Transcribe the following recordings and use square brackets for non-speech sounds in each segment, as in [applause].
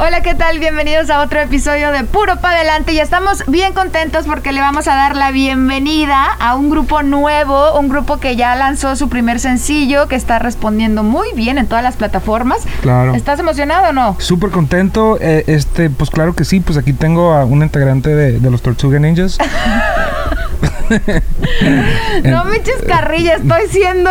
Hola, ¿qué tal? Bienvenidos a otro episodio de Puro Pa' Adelante y estamos bien contentos porque le vamos a dar la bienvenida a un grupo nuevo, un grupo que ya lanzó su primer sencillo, que está respondiendo muy bien en todas las plataformas. Claro. ¿Estás emocionado o no? Súper contento. eh, este, pues claro que sí, pues aquí tengo a un integrante de, de los Tortuga Ninjas. [laughs] [laughs] No me eches carrilla, estoy siendo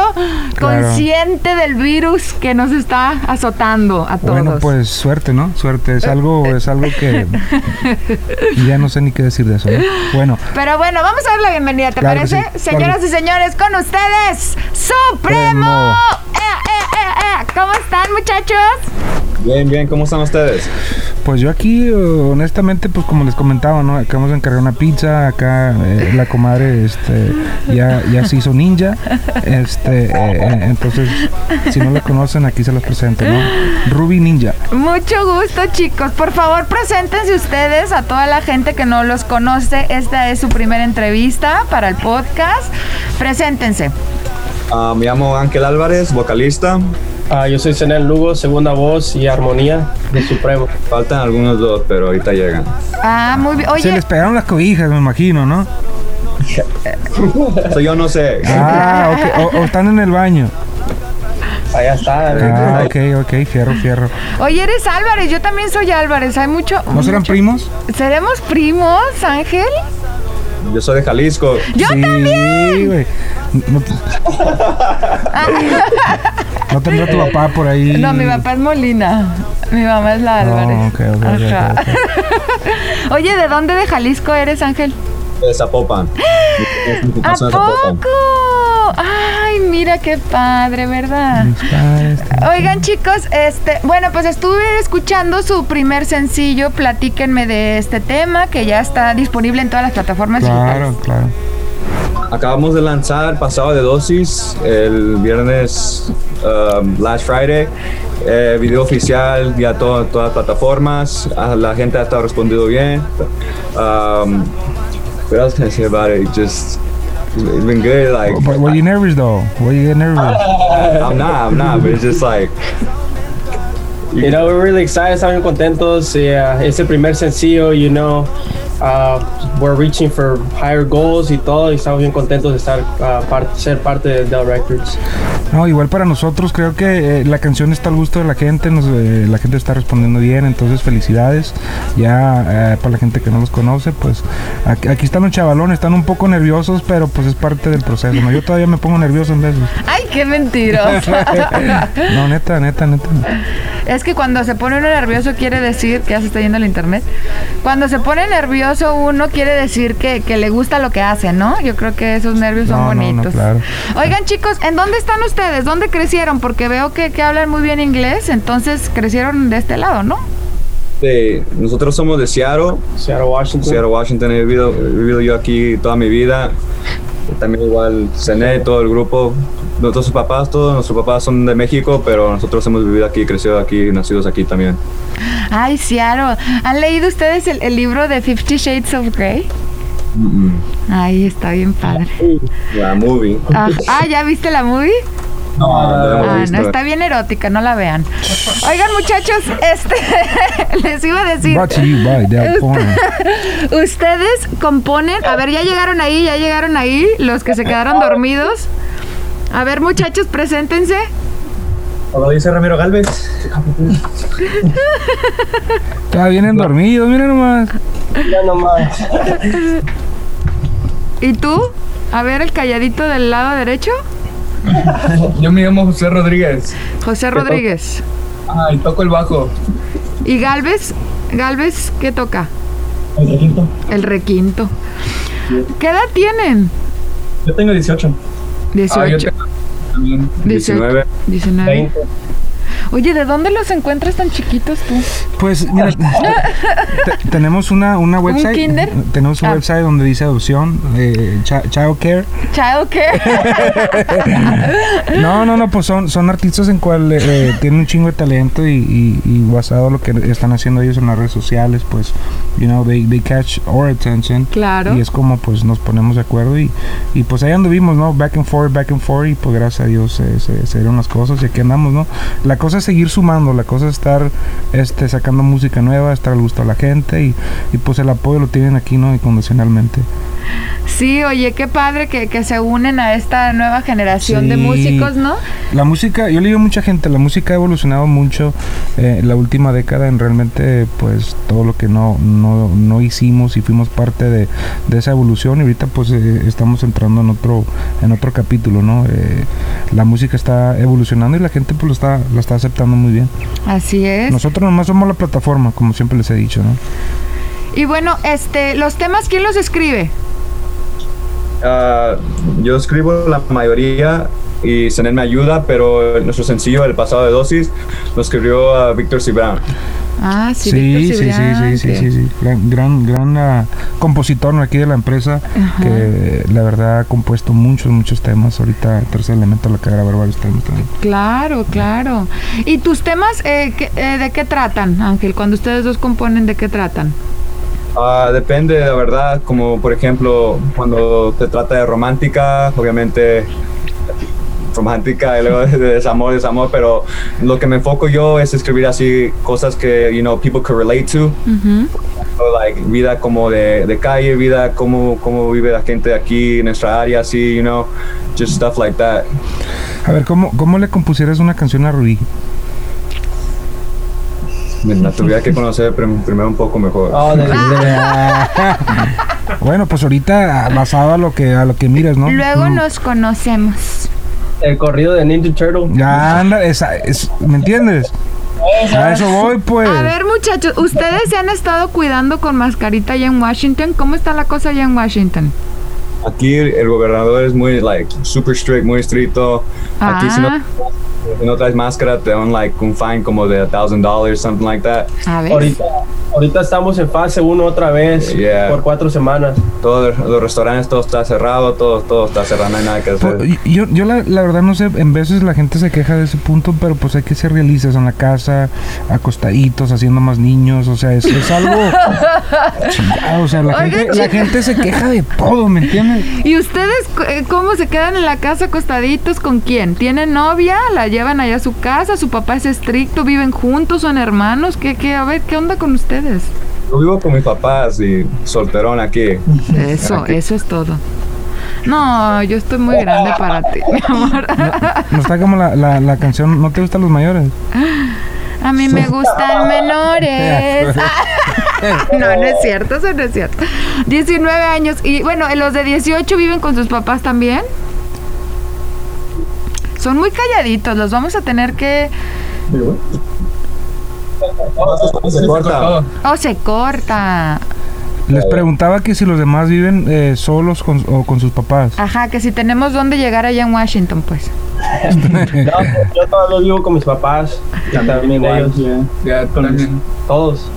Claro. consciente del virus que nos está azotando a todos. Bueno, pues suerte, ¿no? Suerte. Es algo, es algo que [laughs] ya no sé ni qué decir de eso, ¿no? Bueno, Pero bueno, vamos a dar la bienvenida, ¿te Claro parece? sí, Señoras claro. y señores, con ustedes, Supremo. Supremo. ¡Eh, eh, eh, eh! ¿Cómo están, muchachos? Bien, bien, ¿cómo están ustedes? Pues yo aquí, eh, honestamente, pues como les comentaba, ¿no? Acabamos de encargar una pizza, acá eh, la comadre, este, ya, ya se hizo ninja, este, eh, entonces, si no la conocen, aquí se los presento, ¿no? Ruby Ninja. Mucho gusto, chicos. Por favor, preséntense ustedes a toda la gente que no los conoce. Esta es su primera entrevista para el podcast. Preséntense. Ah, me llamo Ángel Álvarez, vocalista. Ah, yo soy Zenel Lugo, segunda voz y armonía de Supremo. Faltan algunos dos, pero ahorita llegan. Ah, muy bien. Se Oye, les pegaron las cobijas, me imagino, ¿no? Eso yo no sé. Ah, ok. O, o están en el baño. Allá está. Ah, ok, ok, fierro, fierro. oye, eres Álvarez. Yo también soy Álvarez. Hay mucho. ¿No serán mucho- primos? ¿Seremos primos, Ángel? Yo soy de Jalisco. Yo sí, también. güey. No, [laughs] no tendrá tu papá por ahí. No, mi papá es Molina. Mi mamá es la Álvarez. Oh, ok, ok, ok, Ajá. ok, [laughs] Oye, ¿de dónde de Jalisco eres, Ángel? De Zapopan. [gasps] ¿A poco? Ay, mira qué padre, ¿verdad? Padres. Oigan chicos, este, bueno, pues estuve escuchando su primer sencillo, platíquenme de este tema que ya está disponible en todas las plataformas Claro, digitales. claro. Acabamos de lanzar pasado de dosis el viernes, um, last Friday. Eh, video oficial ya to- todas las plataformas. La gente ha estado respondiendo bien. Um, what else can I say about it? Just it's been good. Like Were, were you nervous though? Were you getting nervous? I'm not, I'm not, but it's just like You know, we're really excited, estamos contentos. Yeah, es el primer sencillo, you know. Uh, we're reaching for higher goals y todo, y estamos bien contentos de estar, uh, par- ser parte de Dell Records. No, igual para nosotros creo que eh, la canción está al gusto de la gente, nos, eh, la gente está respondiendo bien, entonces felicidades. Ya eh, para la gente que no los conoce, pues aquí, aquí están los chavalones, están un poco nerviosos, pero pues es parte del proceso. ¿no? Yo todavía me pongo nervioso en veces. [laughs] Ay, qué mentiroso. [laughs] No, neta, neta, neta. es que cuando se pone uno nervioso quiere decir, que ya se está yendo al internet, cuando se pone nervioso uno quiere decir que, que le gusta lo que hace, ¿no? Yo creo que esos nervios son No, no, no, bonitos. claro. Oigan chicos, ¿en dónde están ustedes? ¿Dónde crecieron? Porque veo que, que hablan muy bien inglés, entonces crecieron de este lado, ¿no? de- nosotros somos de Seattle, Seattle, Washington. Seattle, Washington. He vivido, he vivido yo aquí toda mi vida. También igual cené todo el grupo. Nuestros papás, todos nuestros papás son de México, pero nosotros hemos vivido aquí, crecido aquí, nacidos aquí también. Ay, Seattle. ¿Han leído ustedes el, el libro de Fifty Shades of Grey? Ay, está bien padre. La movie. Ah, ah, ¿ya viste la movie? No, no la hemos Ah, no, está bien erótica, no la vean. Oigan, muchachos, este [laughs] les iba a decir. Brought to you by Del Porn. [laughs] Ustedes componen, a ver, ya llegaron ahí, ya llegaron ahí, los que se quedaron dormidos. A ver, muchachos, preséntense. Como dice Ramiro Galvez. Todavía vienen dormidos, mira nomás. Ya nomás. ¿Y tú? A ver, el calladito del lado derecho. Yo me llamo José Rodríguez. José Rodríguez. Ah, y toco el bajo. ¿Y Galvez? Galvez, ¿qué toca? El requinto. El requinto. ¿Qué edad tienen? Yo tengo 18. Ah, yo 18. tengo también. 19. 19. 20. Oye, ¿de dónde los encuentras tan chiquitos tú? Pues mira, te- tenemos una, una website. kinder? Tenemos un Ah. website donde dice adopción, eh, chi- child care. Child care. [laughs] No, no, no, pues son, son artistas en cual eh, tienen un chingo de talento y, y, y basado en lo que están haciendo ellos en las redes sociales, pues, you know, they, they catch our attention. Claro. Y es como pues nos ponemos de acuerdo y, y pues ahí anduvimos, ¿no? Back and forth, back and forth y pues gracias a Dios se, se, se dieron las cosas y aquí andamos, ¿no? La cosa es seguir sumando, la cosa es estar este, sacando música nueva, estar al gusto de la gente y, y pues el apoyo lo tienen aquí, ¿no? Incondicionalmente. Sí, oye, qué padre que, que se unen a esta nueva generación de músicos, ¿no? La música, yo le digo a mucha gente, la música ha evolucionado mucho eh, la última década en realmente pues todo lo que no, no, no hicimos y fuimos parte de, de esa evolución y ahorita pues eh, estamos entrando en otro, en otro capítulo, ¿no? Eh, la música está evolucionando y la gente pues lo está, lo está aceptando muy bien. Así es. Nosotros nomás somos la plataforma, como siempre les he dicho, ¿no? Y bueno, este, los temas, ¿quién los escribe? Ah, yo escribo la mayoría y Senel me ayuda, pero nuestro sencillo, El pasado de dosis, lo escribió ah, Víctor Cibrán. Ah, sí, Sí, Víctor sí, sí, sí, sí, que- sí, sí. Gran, gran, gran ah, compositor ¿no? aquí de la empresa que la verdad ha compuesto muchos, muchos temas. Ahorita Tercer Elemento le acaba de grabar varios temas también. Claro, claro. ¿Y tus temas eh, qué- eh, de qué tratan, Ángel? Cuando ustedes dos componen, ¿de qué tratan? Ah, depende, la verdad, como por ejemplo, cuando te trata de romántica, obviamente romántica y luego de desamor, desamor, pero lo que me enfoco yo es escribir así cosas que, you know, people could relate to. So, like vida como de, de calle, vida como, como vive la gente aquí en nuestra área, así, you know, just stuff like that. A ver, ¿cómo, cómo le compusieras una canción a? Me la tuviera que conocer prim- primero un poco mejor. Oh, de- [laughs] Bueno, pues ahorita ah, basado a lo que a lo que miras, ¿no? Luego Mm. nos conocemos. El corrido de Ninja Turtle. Ya anda, esa, es, ¿me entiendes? A eso voy, pues. A ver, muchachos, ustedes se han estado cuidando con mascarita allá en Washington. ¿Cómo está la cosa allá en Washington? Aquí el gobernador es muy, like, super strict, muy estricto. Aquí si no, Ah. si no traes máscara te dan, like, un fine como de a thousand dollars, something like that. A ver. Ahorita, ahorita estamos en fase 1 otra vez Yeah. por cuatro semanas. Todos los restaurantes, todo está cerrado, todo, todo está cerrado, no hay nada que hacer. Pues, yo, yo la, la verdad no sé, en veces la gente se queja de ese punto, pero pues hay que ser realistas en la casa, acostaditos, haciendo más niños, o sea, es, es algo [laughs] chingado, o sea, la, Oigan, gente, la gente se queja de todo, ¿me entiendes? ¿Y ustedes eh, cómo se quedan en la casa acostaditos con quién? ¿Tienen novia? ¿La llevan allá a su casa? ¿Su papá es estricto? ¿Viven juntos? ¿Son hermanos? ¿Qué, qué? A ver, ¿qué onda con ustedes? Yo vivo con mis papás y solterón aquí. Eso, eso es todo. No, yo estoy muy grande para ti, mi amor. No está como la, la, la canción, ¿no te gustan los mayores? [laughs] A mí me gustan [laughs] menores. [laughs] [laughs] no, no es cierto, eso no es cierto. 19 años. Y bueno, los de 18 viven con sus papás también. Son muy calladitos, los vamos a tener que... Se corta. Oh, se corta. Les preguntaba que si los demás viven eh, solos con, o con sus papás. Ajá, que si tenemos dónde llegar allá en Washington, pues. No, yo todavía vivo con mis papás. Y también ellos. Ya, también. Todos.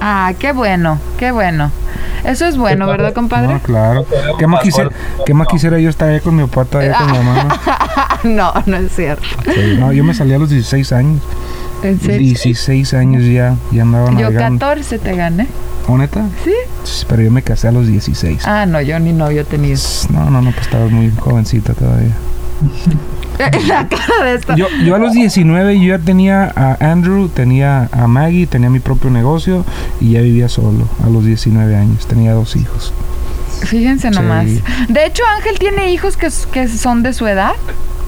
Ah, qué bueno, qué bueno. Eso es bueno, ¿verdad, No, compadre? claro. ¿Qué más, quisiera, ¿Qué más quisiera yo estar allá con mi papá, allá con mi mamá? [laughs] no, no es cierto. ¿no? Sí, no, yo me salí a los 16 años. En serio. 16 años ya, ya andaba Yo navegando. 14 te gané. ¿O neta? ¿Sí? Sí, Pero yo me casé a los 16. Ah, no, yo ni novio tenía. No, no, no, pues estabas muy jovencita todavía. [laughs] La cara de esta. Yo, yo a los 19 yo ya tenía a Andrew, tenía a Maggie, tenía mi propio negocio y ya vivía solo a los 19 años. Tenía dos hijos. Fíjense Sí. nomás. De hecho, Ángel tiene hijos que, que son de su edad,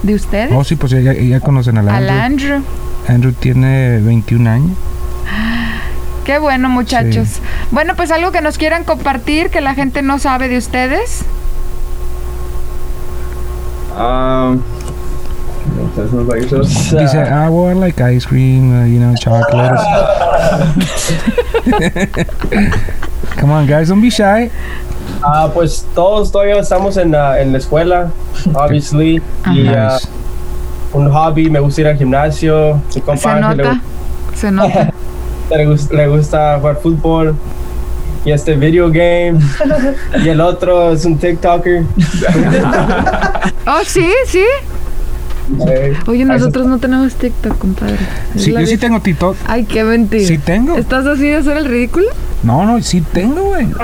de ustedes. Oh, sí, pues ya, ya- conocen al Al Andrew. Andrew. Andrew tiene 21 años. [gasps] Qué bueno, muchachos. Sí. Bueno, pues algo que nos quieran compartir que la gente no sabe de ustedes. Um, Dice, ah, well, I like ice cream, uh, you know, chocolate. [laughs] Come on, guys, don't be shy. Ah, pues todos todavía estamos en, la- en la escuela, obviously. Y ah, Nice. un hobby, me gusta ir al gimnasio. Mi compa Se Ángel le nota, se nota. [laughs] le gusta, le gusta jugar fútbol y este video game [laughs] y el otro es un TikToker. Oh, [laughs] sí, sí. Oye, nosotros no tenemos TikTok, compadre. Sí, yo sí tengo TikTok. Ay, qué mentira. Sí tengo. ¿Estás así de hacer el ridículo? No, no, sí tengo, güey. [laughs]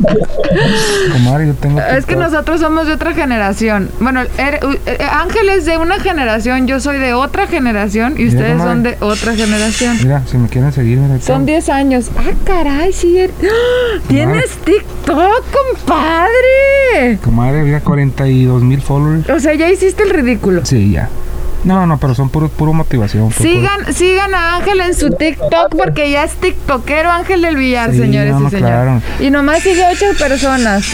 [laughs] Comadre, yo tengo Es que nosotros somos de otra generación. Bueno, er- eh, Ángel es de una generación, yo soy de otra generación y ustedes son de otra generación. Mira, si me quieren seguir, mira. Son está. 10 años. Ah, caray, sí. er- ¡Ah! ¿Tienes TikTok, compadre? Comadre, mira, 42 mil followers. O sea, ya hiciste el ridículo. Sí, ya. No, no, pero son puro, puro motivación. puro- Sigan, sigan a Ángel en su TikTok porque ya es TikTokero Ángel del Villar, Sí, señores no, y señores. claro. Y nomás sigue ocho personas.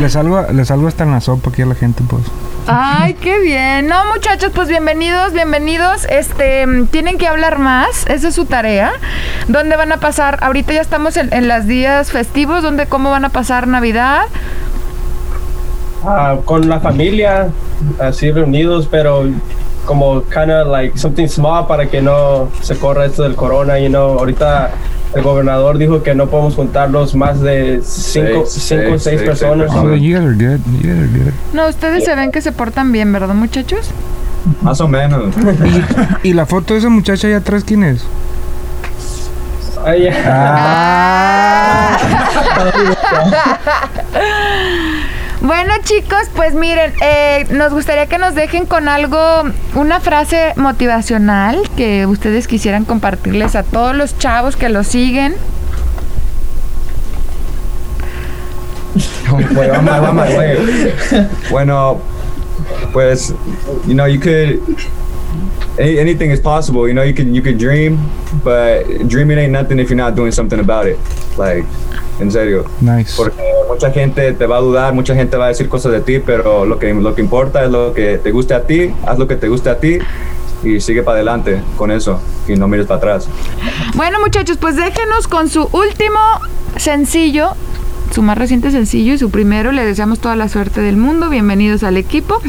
Le salgo, le salgo hasta en la sopa aquí a la gente, pues. Ay, qué bien. No, muchachos, pues bienvenidos, bienvenidos. Este, mm, tienen que hablar más, esa es su tarea. ¿Dónde van a pasar? Ahorita ya estamos en, en los días festivos, ¿dónde, cómo van a pasar Navidad? Ah, con la familia, así reunidos, pero como kind of like something small para que no se corra esto del corona, you know. Ahorita el gobernador dijo que no podemos juntarnos más de cinco, Seis, cinco o seis, seis seis, personas. seis Oh, you guys are good. You guys are good. No, ustedes se ven que se portan bien, ¿verdad, muchachos? Más o menos. ¿Y la foto de esa muchacha allá atrás quién es? Ay, ya. Ah. [laughs] [laughs] Bueno, chicos, pues miren, eh, nos gustaría que nos dejen con algo, una frase motivacional que ustedes quisieran compartirles a todos los chavos que los siguen. Wait, I'm I'm. Bueno, pues, you know, you could. Any, anything is possible. You know, you can you can dream, but dreaming ain't nothing if you're not doing something about it. Like, en serio. Nice. Porque mucha gente te va a dudar, mucha gente va a decir cosas de ti, pero lo que, lo que importa es lo que te guste a ti, haz lo que te guste a ti y sigue para adelante con eso y no mires para atrás. Bueno, muchachos, pues déjenos con su último sencillo, su más reciente sencillo y su primero. Le deseamos toda la suerte del mundo. Bienvenidos al equipo.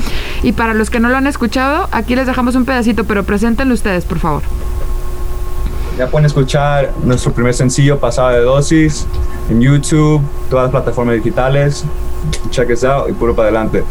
Y para los que no lo han escuchado, aquí les dejamos un pedacito, pero preséntenlo ustedes, por favor. Ya pueden escuchar nuestro primer sencillo, Pasado de Dosis, en YouTube, todas las plataformas digitales. Check us out y puro para adelante.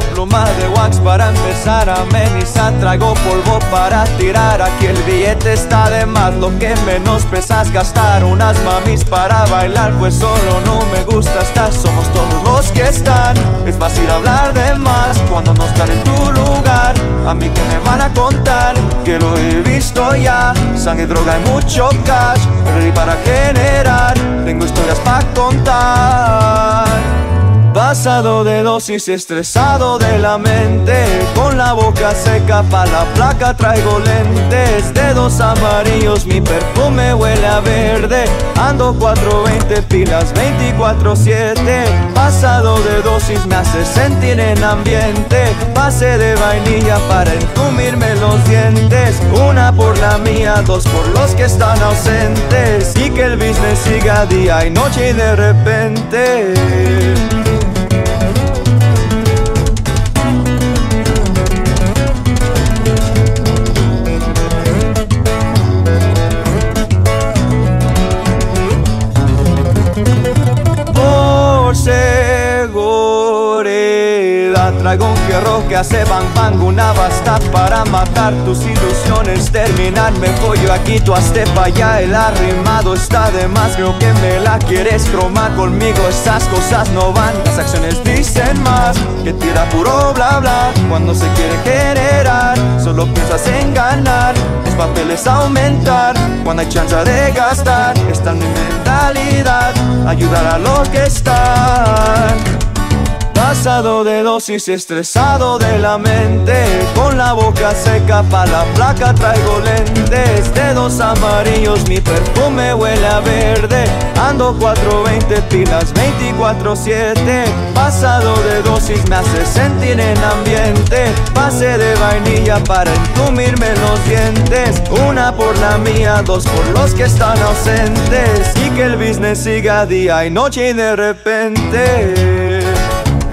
Pluma de wax para empezar a amenizar. Traigo polvo para tirar. Aquí el billete está de más. Lo que menos pesas gastar. Unas mamis para bailar. Pues solo no me gusta estar. Somos todos los que están. Es fácil hablar de más cuando no están en tu lugar. A mí que me van a contar que lo he visto ya. Sangre, droga y mucho cash. Ready para generar. Tengo historias para contar. Pasado de dosis, estresado de la mente. Con la boca seca pa' la placa traigo lentes. Dedos amarillos, mi perfume huele a verde. Ando 420 pilas 24-7 Pasado de dosis me hace sentir en ambiente. Pase de vainilla para entumirme los dientes. Una por la mía, dos por los que están ausentes Y que el business siga día y noche y de repente Traigo un fierro que hace bang bang. Una basta para matar tus ilusiones. Terminar me aquí, tú hazte pa' allá El arrimado está de más. Creo que me la quieres cromar Conmigo. Esas cosas no van Las acciones dicen más. Que tira puro bla bla Cuando se quiere generar. Solo piensas en ganar Los papeles aumentar. Cuando hay chance de gastar Está en mi mentalidad. Ayudar a los que están Pasado de dosis, estresado de la mente. Con la boca seca pa' la placa traigo lentes. Dedos amarillos, mi perfume huele a verde. Ando 420 pilas 24-7 Pasado de dosis me hace sentir en ambiente. Pase de vainilla para entumirme los dientes. Una por la mía, dos por los que están ausentes. Y que el business siga día y noche y de repente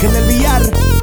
Villar.